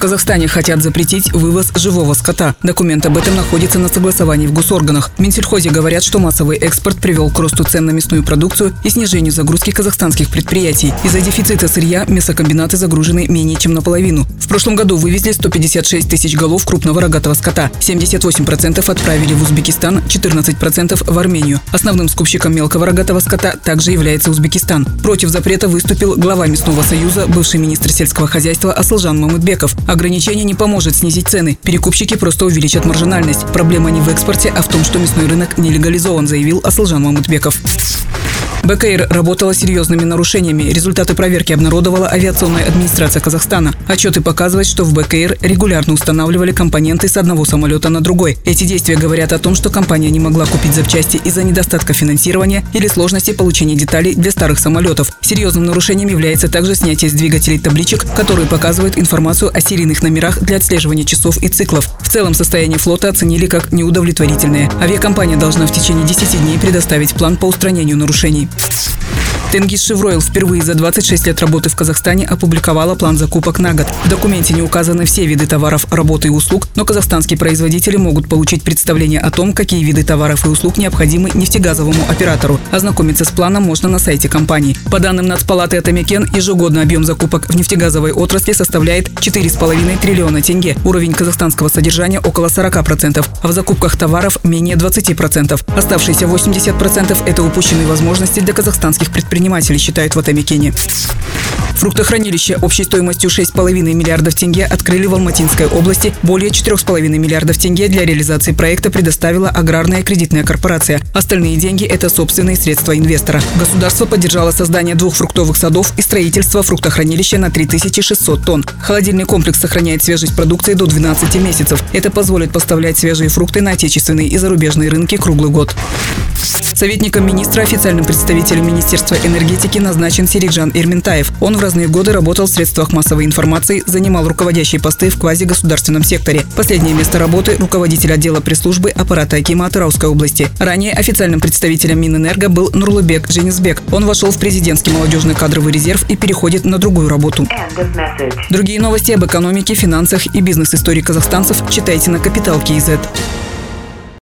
Казахстане хотят запретить вывоз живого скота. Документ об этом находится на согласовании в госорганах. В Минсельхозе говорят, что массовый экспорт привел к росту цен на мясную продукцию и снижению загрузки казахстанских предприятий. Из-за дефицита сырья мясокомбинаты загружены менее чем наполовину. В прошлом году вывезли 156 тысяч голов крупного рогатого скота. 78% отправили в Узбекистан, 14% в Армению. Основным скупщиком мелкого рогатого скота также является Узбекистан. Против запрета выступил глава Мясного союза, бывший министр сельского хозяйства Аслжан Мамыдбеков. Ограничение не поможет снизить цены. Перекупщики просто увеличат маржинальность. Проблема не в экспорте, а в том, что мясной рынок не легализован, заявил Аслжан Мамутбеков. БКР работала серьезными нарушениями. Результаты проверки обнародовала авиационная администрация Казахстана. Отчеты показывают, что в БКР регулярно устанавливали компоненты с одного самолета на другой. Эти действия говорят о том, что компания не могла купить запчасти из-за недостатка финансирования или сложности получения деталей для старых самолетов. Серьезным нарушением является также снятие с двигателей табличек, которые показывают информацию о серийных номерах для отслеживания часов и циклов. В целом состояние флота оценили как неудовлетворительное. Авиакомпания должна в течение 10 дней предоставить план по устранению нарушений. Тенгиз Шевройл впервые за 26 лет работы в Казахстане опубликовала план закупок на год. В документе не указаны все виды товаров, работы и услуг, но казахстанские производители могут получить представление о том, какие виды товаров и услуг необходимы нефтегазовому оператору. Ознакомиться с планом можно на сайте компании. По данным Нацпалаты Атамикен, ежегодный объем закупок в нефтегазовой отрасли составляет 4,5 триллиона тенге. Уровень казахстанского содержания около 40%, а в закупках товаров менее 20%. Оставшиеся 80% – это упущенные возможности для казахстанских предприятий предприниматели считают в Атамикене. Фруктохранилище общей стоимостью 6,5 миллиардов тенге открыли в Алматинской области. Более 4,5 миллиардов тенге для реализации проекта предоставила аграрная кредитная корпорация. Остальные деньги – это собственные средства инвестора. Государство поддержало создание двух фруктовых садов и строительство фруктохранилища на 3600 тонн. Холодильный комплекс сохраняет свежесть продукции до 12 месяцев. Это позволит поставлять свежие фрукты на отечественные и зарубежные рынки круглый год. Советником министра, официальным представителем Министерства энергетики назначен Серикжан Ирментаев. Он в разные годы работал в средствах массовой информации, занимал руководящие посты в квазигосударственном секторе. Последнее место работы – руководитель отдела пресс-службы аппарата Акима Атырауской области. Ранее официальным представителем Минэнерго был Нурлыбек Женисбек. Он вошел в президентский молодежный кадровый резерв и переходит на другую работу. Другие новости об экономике, финансах и бизнес-истории казахстанцев читайте на Капитал Киезет.